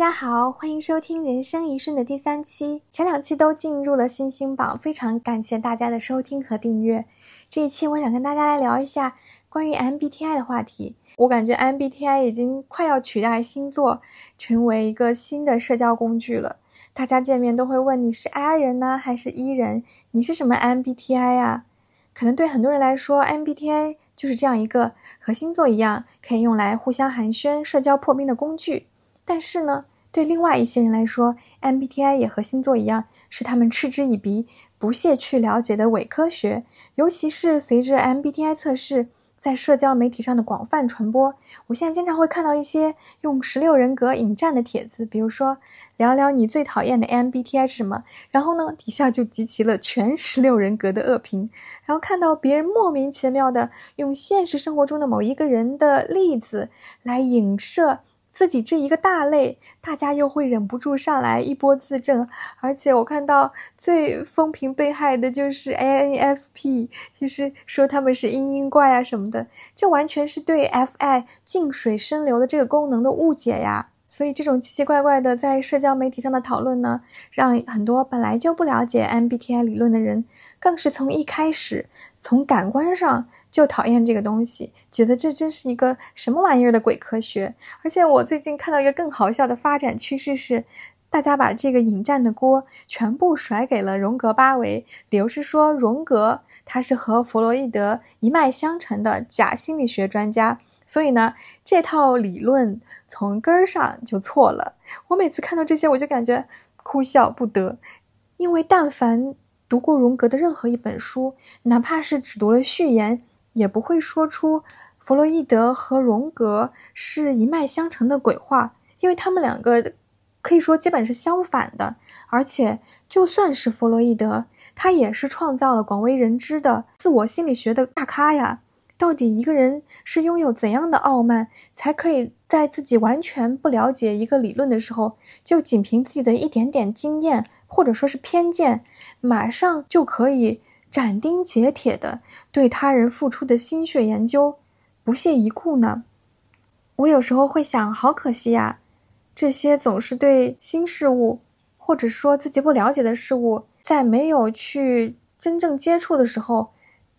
大家好，欢迎收听《人生一瞬》的第三期。前两期都进入了新星榜，非常感谢大家的收听和订阅。这一期我想跟大家来聊一下关于 MBTI 的话题。我感觉 MBTI 已经快要取代星座，成为一个新的社交工具了。大家见面都会问你是 I 人呢，还是 E 人？你是什么 MBTI 啊？可能对很多人来说，MBTI 就是这样一个和星座一样可以用来互相寒暄、社交破冰的工具。但是呢，对另外一些人来说，MBTI 也和星座一样，是他们嗤之以鼻、不屑去了解的伪科学。尤其是随着 MBTI 测试在社交媒体上的广泛传播，我现在经常会看到一些用十六人格引战的帖子，比如说聊聊你最讨厌的 MBTI 是什么，然后呢，底下就集齐了全十六人格的恶评。然后看到别人莫名其妙的用现实生活中的某一个人的例子来影射。自己这一个大类，大家又会忍不住上来一波自证，而且我看到最风评被害的就是 INFP，其实说他们是嘤嘤怪啊什么的，这完全是对 FI 静水深流的这个功能的误解呀。所以这种奇奇怪怪的在社交媒体上的讨论呢，让很多本来就不了解 MBTI 理论的人，更是从一开始从感官上就讨厌这个东西，觉得这真是一个什么玩意儿的鬼科学。而且我最近看到一个更好笑的发展趋势是，大家把这个引战的锅全部甩给了荣格八维，理由是说荣格他是和弗洛伊德一脉相承的假心理学专家。所以呢，这套理论从根儿上就错了。我每次看到这些，我就感觉哭笑不得，因为但凡读过荣格的任何一本书，哪怕是只读了序言，也不会说出弗洛伊德和荣格是一脉相承的鬼话，因为他们两个可以说基本是相反的。而且，就算是弗洛伊德，他也是创造了广为人知的自我心理学的大咖呀。到底一个人是拥有怎样的傲慢，才可以在自己完全不了解一个理论的时候，就仅凭自己的一点点经验或者说是偏见，马上就可以斩钉截铁的对他人付出的心血研究不屑一顾呢？我有时候会想，好可惜呀，这些总是对新事物，或者说自己不了解的事物，在没有去真正接触的时候。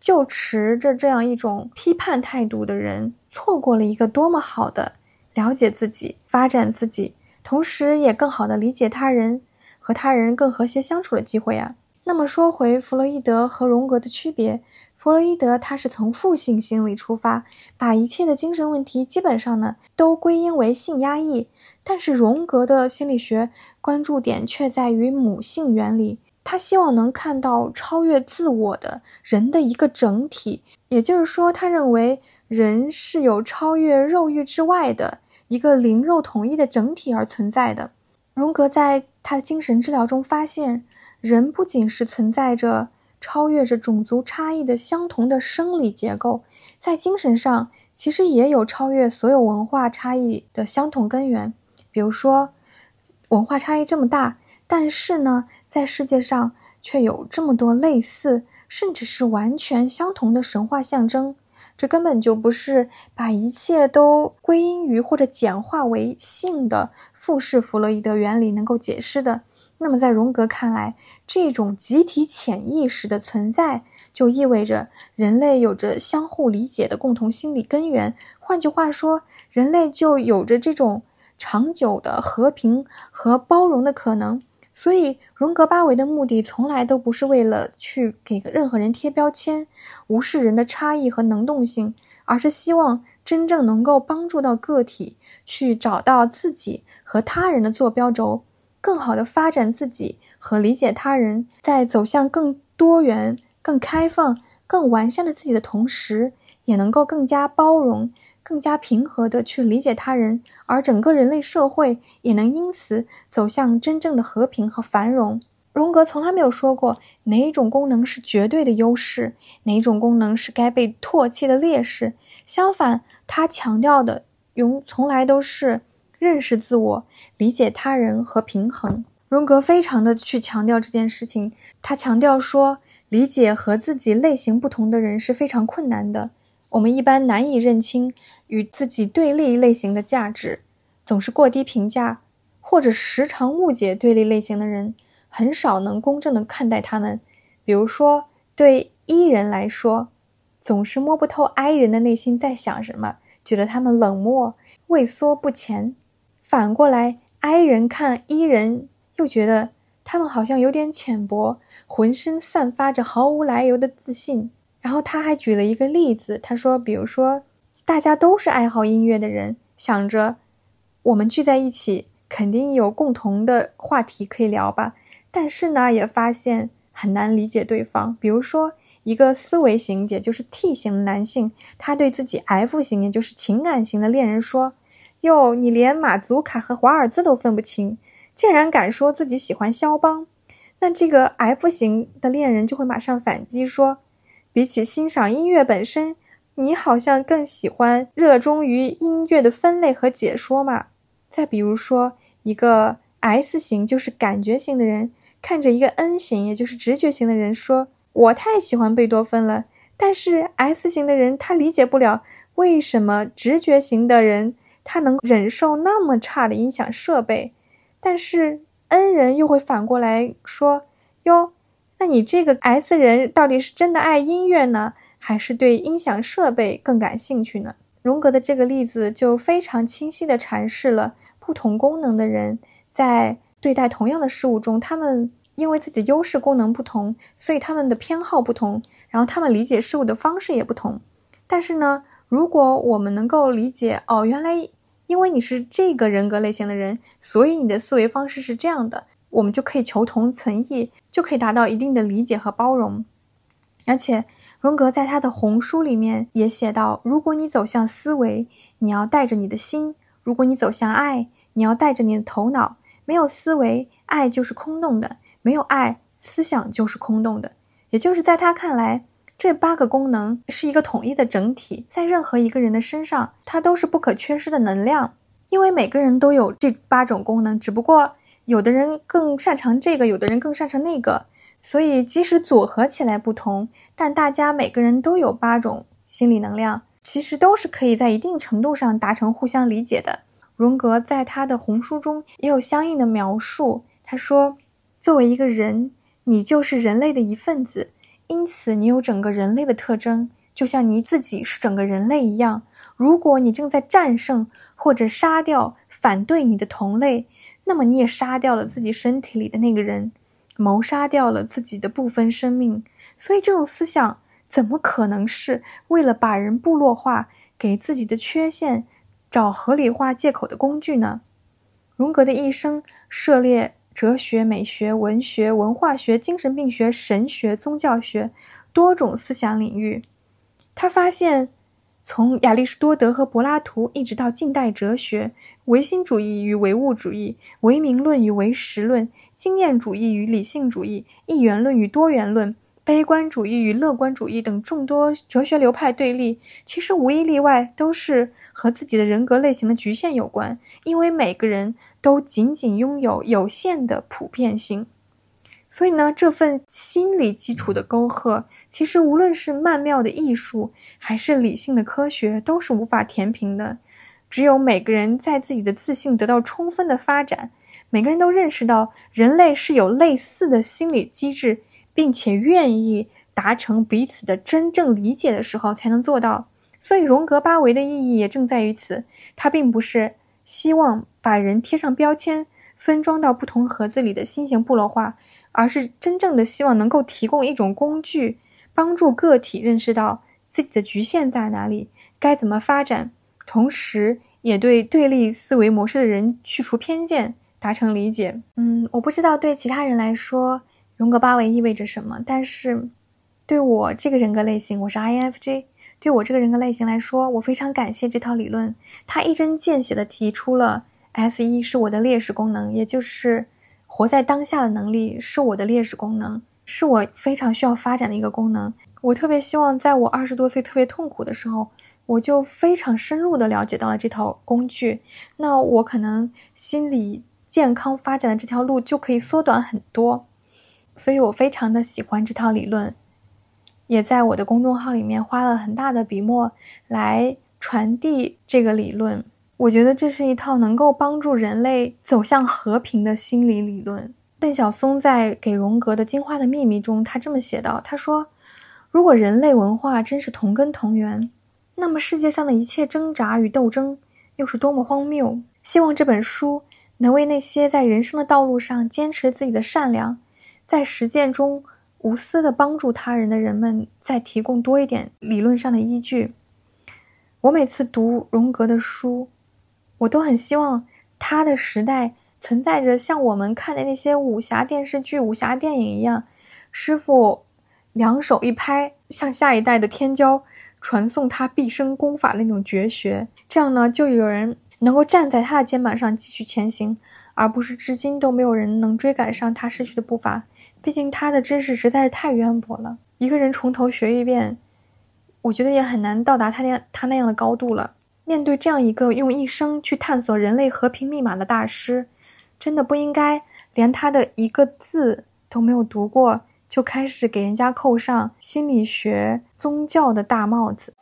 就持着这样一种批判态度的人，错过了一个多么好的了解自己、发展自己，同时也更好的理解他人和他人更和谐相处的机会啊！那么说回弗洛伊德和荣格的区别，弗洛伊德他是从负性心理出发，把一切的精神问题基本上呢都归因为性压抑，但是荣格的心理学关注点却在于母性原理。他希望能看到超越自我的人的一个整体，也就是说，他认为人是有超越肉欲之外的一个灵肉统一的整体而存在的。荣格在他的精神治疗中发现，人不仅是存在着超越着种族差异的相同的生理结构，在精神上其实也有超越所有文化差异的相同根源。比如说，文化差异这么大，但是呢？在世界上却有这么多类似，甚至是完全相同的神话象征，这根本就不是把一切都归因于或者简化为性的复式弗洛伊德原理能够解释的。那么，在荣格看来，这种集体潜意识的存在，就意味着人类有着相互理解的共同心理根源。换句话说，人类就有着这种长久的和平和包容的可能。所以，荣格八维的目的从来都不是为了去给任何人贴标签，无视人的差异和能动性，而是希望真正能够帮助到个体去找到自己和他人的坐标轴，更好的发展自己和理解他人，在走向更多元、更开放、更完善的自己的同时，也能够更加包容。更加平和地去理解他人，而整个人类社会也能因此走向真正的和平和繁荣。荣格从来没有说过哪一种功能是绝对的优势，哪种功能是该被唾弃的劣势。相反，他强调的永从来都是认识自我、理解他人和平衡。荣格非常的去强调这件事情，他强调说，理解和自己类型不同的人是非常困难的。我们一般难以认清与自己对立类型的价值，总是过低评价或者时常误解对立类型的人，很少能公正的看待他们。比如说，对 E 人来说，总是摸不透 I 人的内心在想什么，觉得他们冷漠、畏缩不前。反过来，I 人看 E 人，又觉得他们好像有点浅薄，浑身散发着毫无来由的自信。然后他还举了一个例子，他说：“比如说，大家都是爱好音乐的人，想着我们聚在一起，肯定有共同的话题可以聊吧。但是呢，也发现很难理解对方。比如说，一个思维型，也就是 T 型男性，他对自己 F 型，也就是情感型的恋人说：‘哟，你连马祖卡和华尔兹都分不清，竟然敢说自己喜欢肖邦。’那这个 F 型的恋人就会马上反击说。”比起欣赏音乐本身，你好像更喜欢热衷于音乐的分类和解说嘛？再比如说，一个 S 型就是感觉型的人，看着一个 N 型，也就是直觉型的人说：“我太喜欢贝多芬了。”但是 S 型的人他理解不了为什么直觉型的人他能忍受那么差的音响设备，但是 N 人又会反过来说：“哟。”那你这个 S 人到底是真的爱音乐呢，还是对音响设备更感兴趣呢？荣格的这个例子就非常清晰地阐释了不同功能的人在对待同样的事物中，他们因为自己的优势功能不同，所以他们的偏好不同，然后他们理解事物的方式也不同。但是呢，如果我们能够理解，哦，原来因为你是这个人格类型的人，所以你的思维方式是这样的。我们就可以求同存异，就可以达到一定的理解和包容。而且，荣格在他的红书里面也写到：如果你走向思维，你要带着你的心；如果你走向爱，你要带着你的头脑。没有思维，爱就是空洞的；没有爱，思想就是空洞的。也就是在他看来，这八个功能是一个统一的整体，在任何一个人的身上，它都是不可缺失的能量。因为每个人都有这八种功能，只不过。有的人更擅长这个，有的人更擅长那个，所以即使组合起来不同，但大家每个人都有八种心理能量，其实都是可以在一定程度上达成互相理解的。荣格在他的红书中也有相应的描述，他说：“作为一个人，你就是人类的一份子，因此你有整个人类的特征，就像你自己是整个人类一样。如果你正在战胜或者杀掉反对你的同类。”那么你也杀掉了自己身体里的那个人，谋杀掉了自己的部分生命，所以这种思想怎么可能是为了把人部落化，给自己的缺陷找合理化借口的工具呢？荣格的一生涉猎哲学、美学、文学、文化学、精神病学、神学、宗教学多种思想领域，他发现。从亚里士多德和柏拉图一直到近代哲学，唯心主义与唯物主义，唯名论与唯实论，经验主义与理性主义，一元论与多元论，悲观主义与乐观主义等众多哲学流派对立，其实无一例外都是和自己的人格类型的局限有关，因为每个人都仅仅拥有有限的普遍性。所以呢，这份心理基础的沟壑，其实无论是曼妙的艺术，还是理性的科学，都是无法填平的。只有每个人在自己的自信得到充分的发展，每个人都认识到人类是有类似的心理机制，并且愿意达成彼此的真正理解的时候，才能做到。所以，荣格八维的意义也正在于此。它并不是希望把人贴上标签，分装到不同盒子里的新型部落化。而是真正的希望能够提供一种工具，帮助个体认识到自己的局限在哪里，该怎么发展，同时也对对立思维模式的人去除偏见，达成理解。嗯，我不知道对其他人来说，荣格八维意味着什么，但是对我这个人格类型，我是 INFJ，对我这个人格类型来说，我非常感谢这套理论，它一针见血地提出了 S 一是我的劣势功能，也就是。活在当下的能力是我的劣势功能，是我非常需要发展的一个功能。我特别希望在我二十多岁特别痛苦的时候，我就非常深入的了解到了这套工具，那我可能心理健康发展的这条路就可以缩短很多。所以我非常的喜欢这套理论，也在我的公众号里面花了很大的笔墨来传递这个理论。我觉得这是一套能够帮助人类走向和平的心理理论。邓晓松在给荣格的《进化的秘密》中，他这么写道：“他说，如果人类文化真是同根同源，那么世界上的一切挣扎与斗争又是多么荒谬！希望这本书能为那些在人生的道路上坚持自己的善良，在实践中无私的帮助他人的人们再提供多一点理论上的依据。我每次读荣格的书。”我都很希望他的时代存在着像我们看的那些武侠电视剧、武侠电影一样，师傅两手一拍，向下一代的天骄传送他毕生功法那种绝学。这样呢，就有人能够站在他的肩膀上继续前行，而不是至今都没有人能追赶上他失去的步伐。毕竟他的知识实在是太渊博了，一个人从头学一遍，我觉得也很难到达他那他那样的高度了。面对这样一个用一生去探索人类和平密码的大师，真的不应该连他的一个字都没有读过，就开始给人家扣上心理学、宗教的大帽子。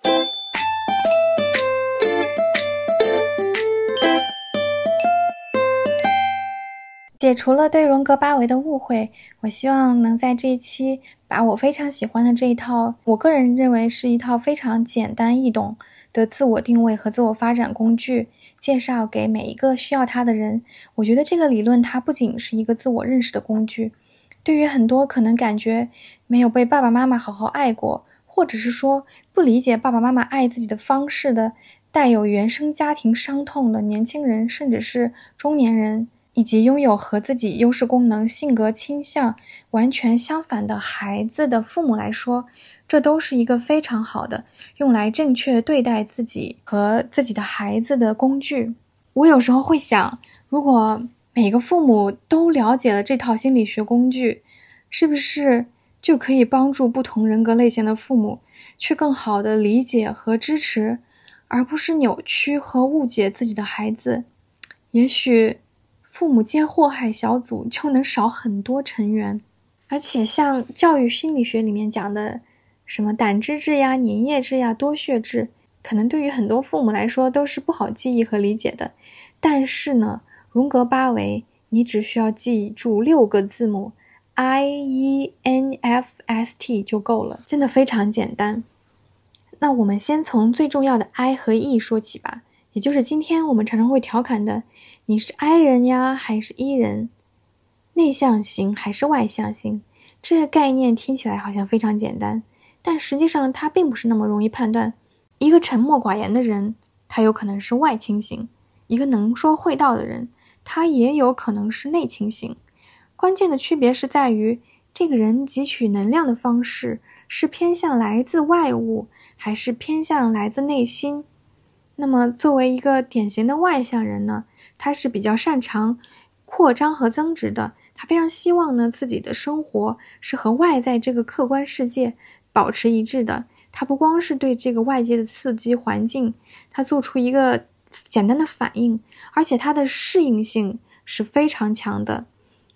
解除了对荣格八维的误会，我希望能在这一期把我非常喜欢的这一套，我个人认为是一套非常简单易懂。的自我定位和自我发展工具介绍给每一个需要它的人。我觉得这个理论它不仅是一个自我认识的工具，对于很多可能感觉没有被爸爸妈妈好好爱过，或者是说不理解爸爸妈妈爱自己的方式的，带有原生家庭伤痛的年轻人，甚至是中年人，以及拥有和自己优势功能、性格倾向完全相反的孩子的父母来说。这都是一个非常好的用来正确对待自己和自己的孩子的工具。我有时候会想，如果每个父母都了解了这套心理学工具，是不是就可以帮助不同人格类型的父母去更好的理解和支持，而不是扭曲和误解自己的孩子？也许父母皆祸害小组就能少很多成员。而且，像教育心理学里面讲的。什么胆汁质呀、粘液质呀、多血质，可能对于很多父母来说都是不好记忆和理解的。但是呢，荣格八维，你只需要记住六个字母 I E N F S T 就够了，真的非常简单。那我们先从最重要的 I 和 E 说起吧，也就是今天我们常常会调侃的，你是 I 人呀，还是 E 人？内向型还是外向型？这个概念听起来好像非常简单。但实际上，它并不是那么容易判断。一个沉默寡言的人，他有可能是外倾型；一个能说会道的人，他也有可能是内倾型。关键的区别是在于，这个人汲取能量的方式是偏向来自外物，还是偏向来自内心。那么，作为一个典型的外向人呢，他是比较擅长扩张和增值的。他非常希望呢，自己的生活是和外在这个客观世界。保持一致的，他不光是对这个外界的刺激环境，他做出一个简单的反应，而且他的适应性是非常强的。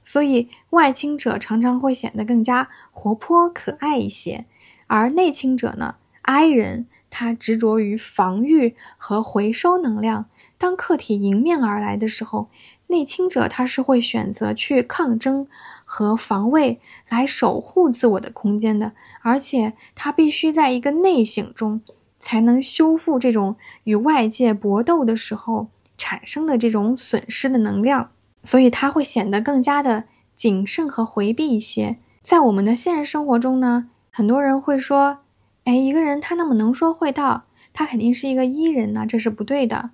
所以外倾者常常会显得更加活泼可爱一些，而内倾者呢，I 人他执着于防御和回收能量。当客体迎面而来的时候，内倾者他是会选择去抗争。和防卫来守护自我的空间的，而且他必须在一个内省中才能修复这种与外界搏斗的时候产生的这种损失的能量，所以他会显得更加的谨慎和回避一些。在我们的现实生活中呢，很多人会说：“哎，一个人他那么能说会道，他肯定是一个 E 人呢。”这是不对的。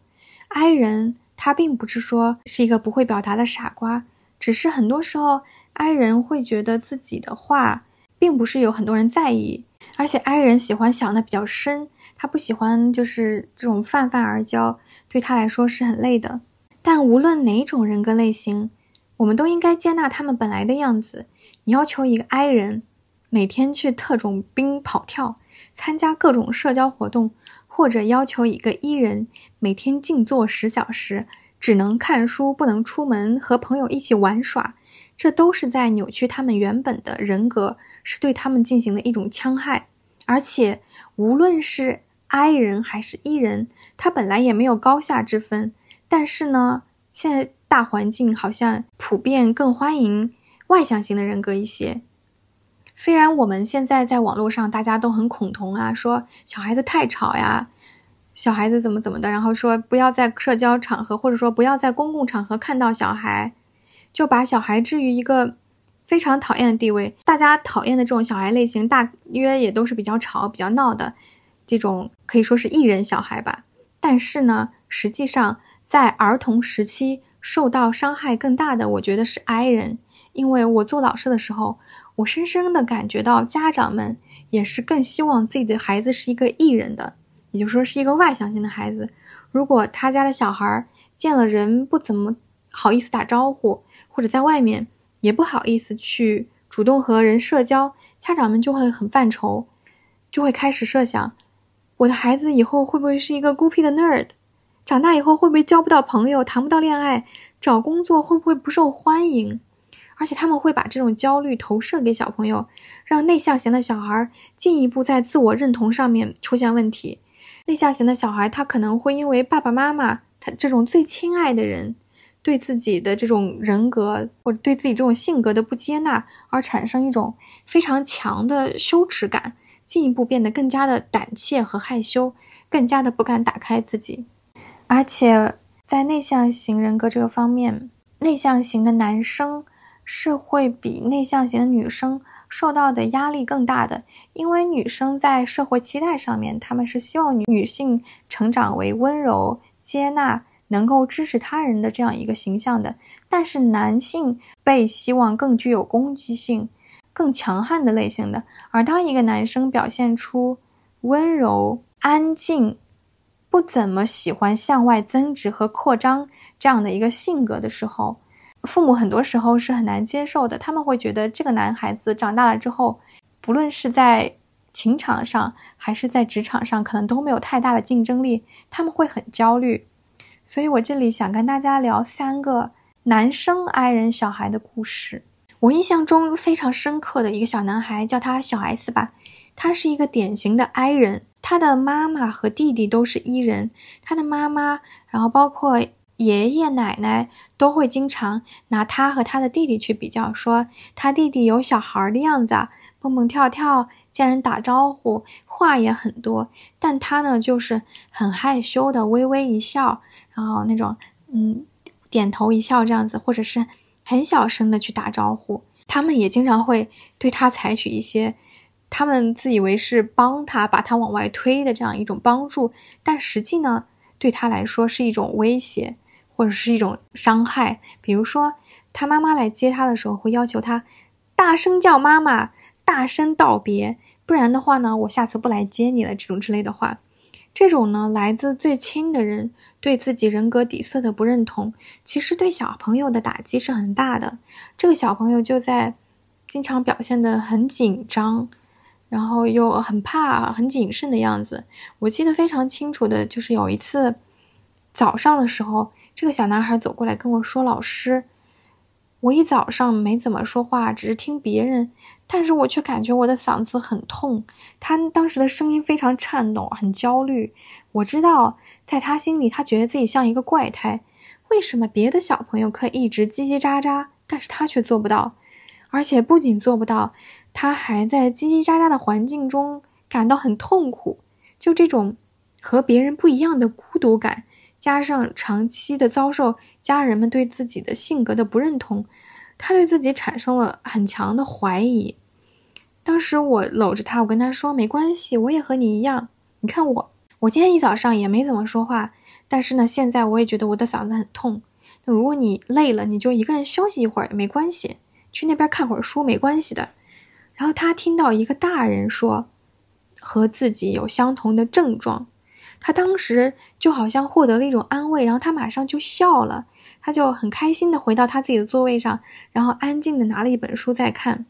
I 人他并不是说是一个不会表达的傻瓜，只是很多时候。I 人会觉得自己的话并不是有很多人在意，而且 I 人喜欢想的比较深，他不喜欢就是这种泛泛而交，对他来说是很累的。但无论哪种人格类型，我们都应该接纳他们本来的样子。你要求一个 I 人每天去特种兵跑跳，参加各种社交活动，或者要求一个 E 人每天静坐十小时，只能看书不能出门，和朋友一起玩耍。这都是在扭曲他们原本的人格，是对他们进行的一种戕害。而且，无论是 I 人还是 E 人，他本来也没有高下之分。但是呢，现在大环境好像普遍更欢迎外向型的人格一些。虽然我们现在在网络上大家都很恐同啊，说小孩子太吵呀，小孩子怎么怎么的，然后说不要在社交场合或者说不要在公共场合看到小孩，就把小孩置于一个非常讨厌的地位。大家讨厌的这种小孩类型，大约也都是比较吵、比较闹的这种，可以说是艺人小孩吧。但是呢，实际上在儿童时期受到伤害更大的，我觉得是 I 人，因为我做老师的时候。我深深的感觉到，家长们也是更希望自己的孩子是一个艺人的，也就是说是一个外向型的孩子。如果他家的小孩见了人不怎么好意思打招呼，或者在外面也不好意思去主动和人社交，家长们就会很犯愁，就会开始设想：我的孩子以后会不会是一个孤僻的 nerd？长大以后会不会交不到朋友，谈不到恋爱，找工作会不会不受欢迎？而且他们会把这种焦虑投射给小朋友，让内向型的小孩进一步在自我认同上面出现问题。内向型的小孩，他可能会因为爸爸妈妈他这种最亲爱的人对自己的这种人格或者对自己这种性格的不接纳，而产生一种非常强的羞耻感，进一步变得更加的胆怯和害羞，更加的不敢打开自己。而且在内向型人格这个方面，内向型的男生。是会比内向型女生受到的压力更大的，因为女生在社会期待上面，他们是希望女性成长为温柔、接纳、能够支持他人的这样一个形象的。但是男性被希望更具有攻击性、更强悍的类型的。而当一个男生表现出温柔、安静、不怎么喜欢向外增值和扩张这样的一个性格的时候，父母很多时候是很难接受的，他们会觉得这个男孩子长大了之后，不论是在情场上还是在职场上，可能都没有太大的竞争力，他们会很焦虑。所以我这里想跟大家聊三个男生 I 人小孩的故事。我印象中非常深刻的一个小男孩，叫他小 S 吧，他是一个典型的 I 人，他的妈妈和弟弟都是 E 人，他的妈妈，然后包括。爷爷奶奶都会经常拿他和他的弟弟去比较，说他弟弟有小孩的样子，蹦蹦跳跳，见人打招呼，话也很多，但他呢就是很害羞的，微微一笑，然后那种嗯点头一笑这样子，或者是很小声的去打招呼。他们也经常会对他采取一些他们自以为是帮他把他往外推的这样一种帮助，但实际呢对他来说是一种威胁。或者是一种伤害，比如说他妈妈来接他的时候，会要求他大声叫妈妈，大声道别，不然的话呢，我下次不来接你了。这种之类的话，这种呢，来自最亲的人对自己人格底色的不认同，其实对小朋友的打击是很大的。这个小朋友就在经常表现的很紧张，然后又很怕、很谨慎的样子。我记得非常清楚的就是有一次早上的时候。这个小男孩走过来跟我说：“老师，我一早上没怎么说话，只是听别人，但是我却感觉我的嗓子很痛。他当时的声音非常颤抖，很焦虑。我知道，在他心里，他觉得自己像一个怪胎。为什么别的小朋友可以一直叽叽喳喳，但是他却做不到？而且不仅做不到，他还在叽叽喳喳的环境中感到很痛苦。就这种和别人不一样的孤独感。”加上长期的遭受家人们对自己的性格的不认同，他对自己产生了很强的怀疑。当时我搂着他，我跟他说：“没关系，我也和你一样。你看我，我今天一早上也没怎么说话，但是呢，现在我也觉得我的嗓子很痛。那如果你累了，你就一个人休息一会儿也没关系，去那边看会儿书没关系的。”然后他听到一个大人说，和自己有相同的症状。他当时就好像获得了一种安慰，然后他马上就笑了，他就很开心的回到他自己的座位上，然后安静的拿了一本书在看。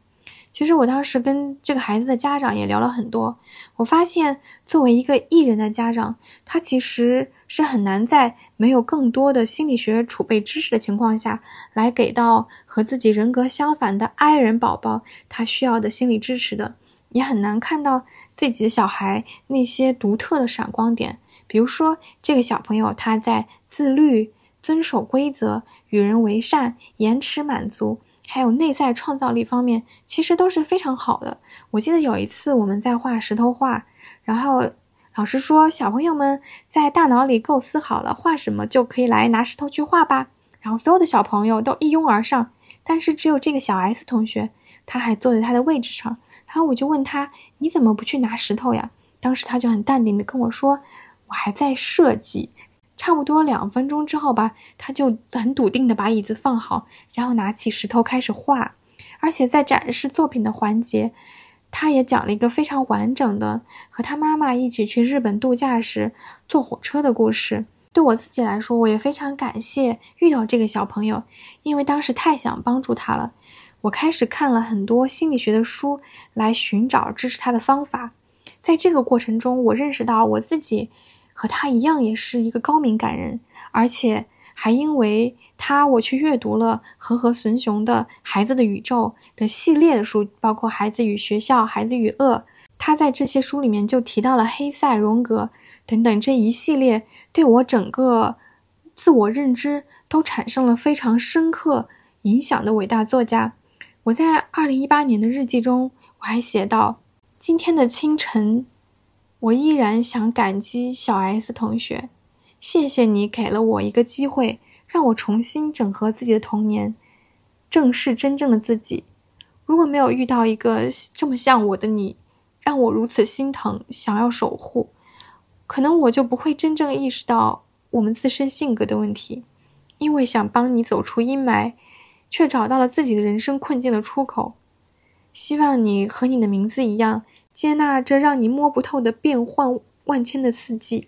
其实我当时跟这个孩子的家长也聊了很多，我发现作为一个艺人的家长，他其实是很难在没有更多的心理学储备知识的情况下来给到和自己人格相反的爱人宝宝他需要的心理支持的。也很难看到自己的小孩那些独特的闪光点，比如说这个小朋友他在自律、遵守规则、与人为善、延迟满足，还有内在创造力方面，其实都是非常好的。我记得有一次我们在画石头画，然后老师说小朋友们在大脑里构思好了画什么，就可以来拿石头去画吧。然后所有的小朋友都一拥而上，但是只有这个小 S 同学，他还坐在他的位置上。然后我就问他：“你怎么不去拿石头呀？”当时他就很淡定的跟我说：“我还在设计。”差不多两分钟之后吧，他就很笃定的把椅子放好，然后拿起石头开始画。而且在展示作品的环节，他也讲了一个非常完整的和他妈妈一起去日本度假时坐火车的故事。对我自己来说，我也非常感谢遇到这个小朋友，因为当时太想帮助他了。我开始看了很多心理学的书，来寻找支持他的方法。在这个过程中，我认识到我自己和他一样，也是一个高敏感人，而且还因为他，我去阅读了和和孙雄的《孩子的宇宙》的系列的书，包括《孩子与学校》《孩子与恶》。他在这些书里面就提到了黑塞、荣格等等这一系列。对我整个自我认知都产生了非常深刻影响的伟大作家。我在二零一八年的日记中，我还写到：今天的清晨，我依然想感激小 S 同学，谢谢你给了我一个机会，让我重新整合自己的童年，正视真正的自己。如果没有遇到一个这么像我的你，让我如此心疼，想要守护。可能我就不会真正意识到我们自身性格的问题，因为想帮你走出阴霾，却找到了自己的人生困境的出口。希望你和你的名字一样，接纳这让你摸不透的变幻万千的四季，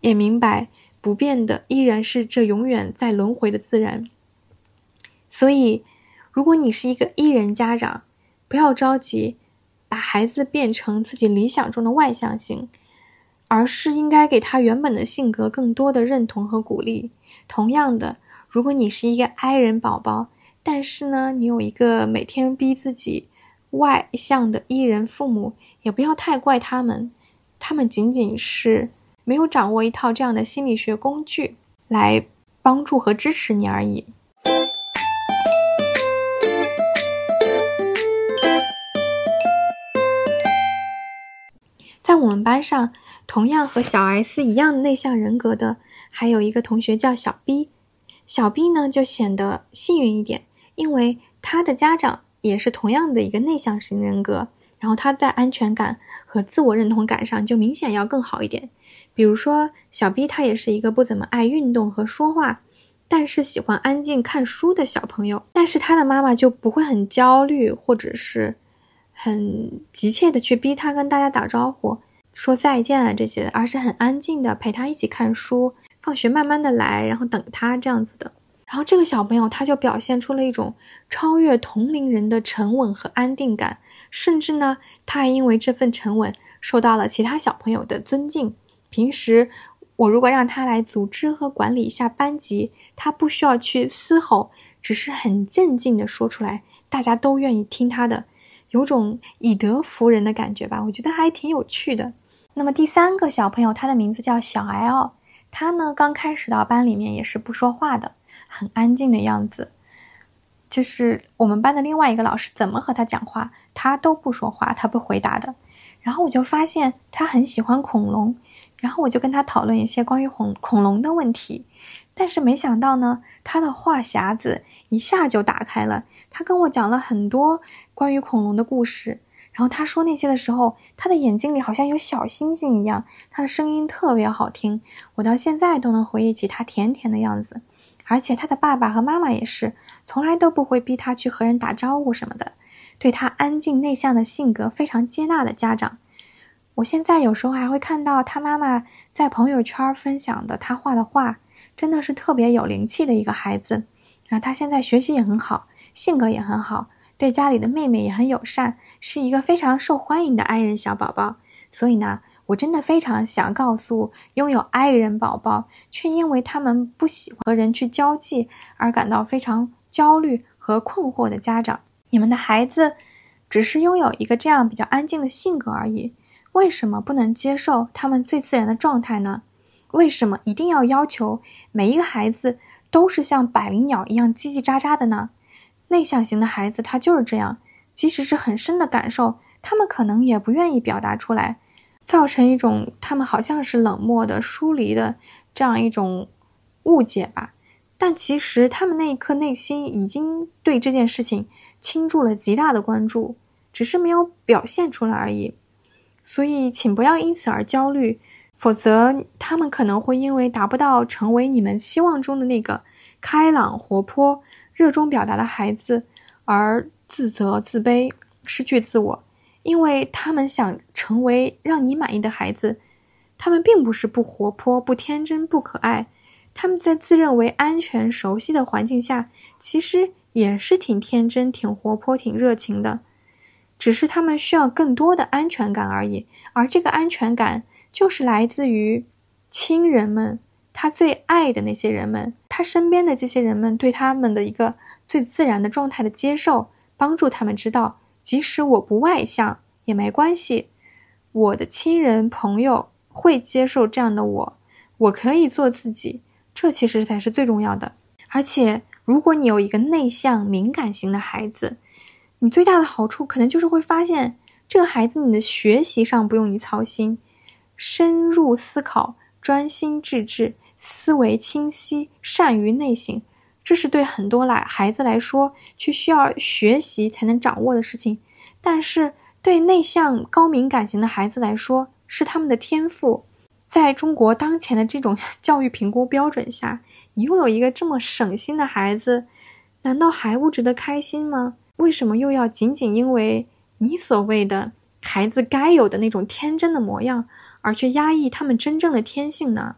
也明白不变的依然是这永远在轮回的自然。所以，如果你是一个艺人家长，不要着急把孩子变成自己理想中的外向型。而是应该给他原本的性格更多的认同和鼓励。同样的，如果你是一个 I 人宝宝，但是呢，你有一个每天逼自己外向的 E 人父母，也不要太怪他们，他们仅仅是没有掌握一套这样的心理学工具来帮助和支持你而已。在我们班上。同样和小 S 一样内向人格的，还有一个同学叫小 B。小 B 呢就显得幸运一点，因为他的家长也是同样的一个内向型人格，然后他在安全感和自我认同感上就明显要更好一点。比如说，小 B 他也是一个不怎么爱运动和说话，但是喜欢安静看书的小朋友。但是他的妈妈就不会很焦虑，或者是很急切的去逼他跟大家打招呼。说再见啊这些，而是很安静的陪他一起看书，放学慢慢的来，然后等他这样子的。然后这个小朋友他就表现出了一种超越同龄人的沉稳和安定感，甚至呢，他还因为这份沉稳受到了其他小朋友的尊敬。平时我如果让他来组织和管理一下班级，他不需要去嘶吼，只是很镇静的说出来，大家都愿意听他的，有种以德服人的感觉吧，我觉得还挺有趣的。那么第三个小朋友，他的名字叫小 L，他呢刚开始到班里面也是不说话的，很安静的样子。就是我们班的另外一个老师怎么和他讲话，他都不说话，他不回答的。然后我就发现他很喜欢恐龙，然后我就跟他讨论一些关于恐恐龙的问题。但是没想到呢，他的话匣子一下就打开了，他跟我讲了很多关于恐龙的故事。然后他说那些的时候，他的眼睛里好像有小星星一样，他的声音特别好听，我到现在都能回忆起他甜甜的样子。而且他的爸爸和妈妈也是，从来都不会逼他去和人打招呼什么的，对他安静内向的性格非常接纳的家长。我现在有时候还会看到他妈妈在朋友圈分享的他画的画，真的是特别有灵气的一个孩子。然后他现在学习也很好，性格也很好。对家里的妹妹也很友善，是一个非常受欢迎的爱人小宝宝。所以呢，我真的非常想告诉拥有爱人宝宝，却因为他们不喜欢和人去交际而感到非常焦虑和困惑的家长：你们的孩子只是拥有一个这样比较安静的性格而已，为什么不能接受他们最自然的状态呢？为什么一定要要求每一个孩子都是像百灵鸟一样叽叽喳喳的呢？内向型的孩子他就是这样，即使是很深的感受，他们可能也不愿意表达出来，造成一种他们好像是冷漠的、疏离的这样一种误解吧。但其实他们那一刻内心已经对这件事情倾注了极大的关注，只是没有表现出来而已。所以，请不要因此而焦虑，否则他们可能会因为达不到成为你们期望中的那个开朗、活泼、热衷表达的孩子而自责、自卑、失去自我。因为他们想成为让你满意的孩子，他们并不是不活泼、不天真、不可爱。他们在自认为安全、熟悉的环境下，其实也是挺天真、挺活泼、挺热情的，只是他们需要更多的安全感而已。而这个安全感，就是来自于亲人们，他最爱的那些人们，他身边的这些人们对他们的一个最自然的状态的接受，帮助他们知道，即使我不外向也没关系，我的亲人朋友会接受这样的我，我可以做自己。这其实才是最重要的。而且，如果你有一个内向、敏感型的孩子，你最大的好处可能就是会发现，这个孩子你的学习上不用你操心，深入思考、专心致志、思维清晰、善于内省，这是对很多来孩子来说却需要学习才能掌握的事情。但是，对内向、高敏感型的孩子来说，是他们的天赋。在中国当前的这种 教育评估标准下，你拥有一个这么省心的孩子，难道还不值得开心吗？为什么又要仅仅因为你所谓的孩子该有的那种天真的模样，而去压抑他们真正的天性呢？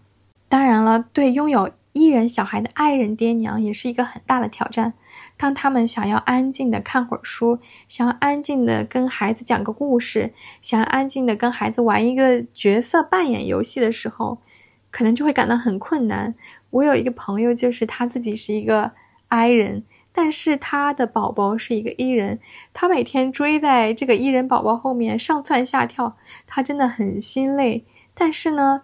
当然了，对拥有。伊人小孩的爱人爹娘也是一个很大的挑战。当他们想要安静的看会儿书，想要安静的跟孩子讲个故事，想要安静的跟孩子玩一个角色扮演游戏的时候，可能就会感到很困难。我有一个朋友，就是他自己是一个 I 人，但是他的宝宝是一个 E 人，他每天追在这个 E 人宝宝后面上蹿下跳，他真的很心累。但是呢，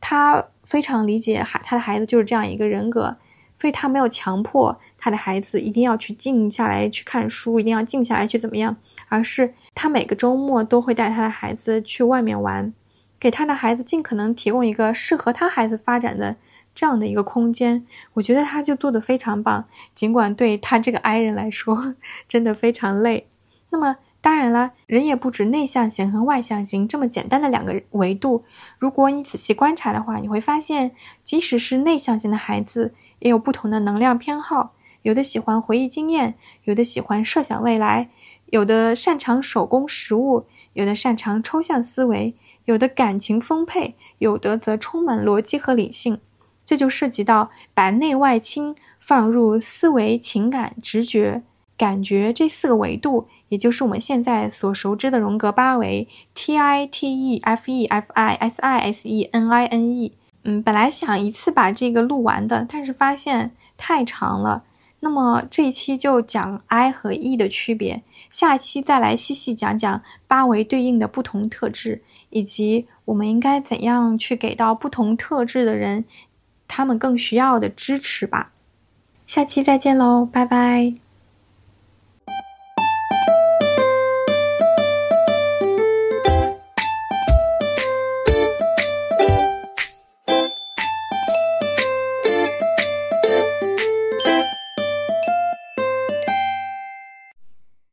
他。非常理解孩他的孩子就是这样一个人格，所以他没有强迫他的孩子一定要去静下来去看书，一定要静下来去怎么样，而是他每个周末都会带他的孩子去外面玩，给他的孩子尽可能提供一个适合他孩子发展的这样的一个空间。我觉得他就做的非常棒，尽管对他这个 I 人来说 真的非常累。那么。当然了，人也不止内向型和外向型这么简单的两个维度。如果你仔细观察的话，你会发现，即使是内向型的孩子，也有不同的能量偏好。有的喜欢回忆经验，有的喜欢设想未来，有的擅长手工实物，有的擅长抽象思维，有的感情丰沛，有的则充满逻辑和理性。这就涉及到把内外倾放入思维、情感、直觉。感觉这四个维度，也就是我们现在所熟知的荣格八维：T I T E F E F I S I S E N I N E。嗯，本来想一次把这个录完的，但是发现太长了。那么这一期就讲 I 和 E 的区别，下期再来细细讲讲八维对应的不同特质，以及我们应该怎样去给到不同特质的人他们更需要的支持吧。下期再见喽，拜拜。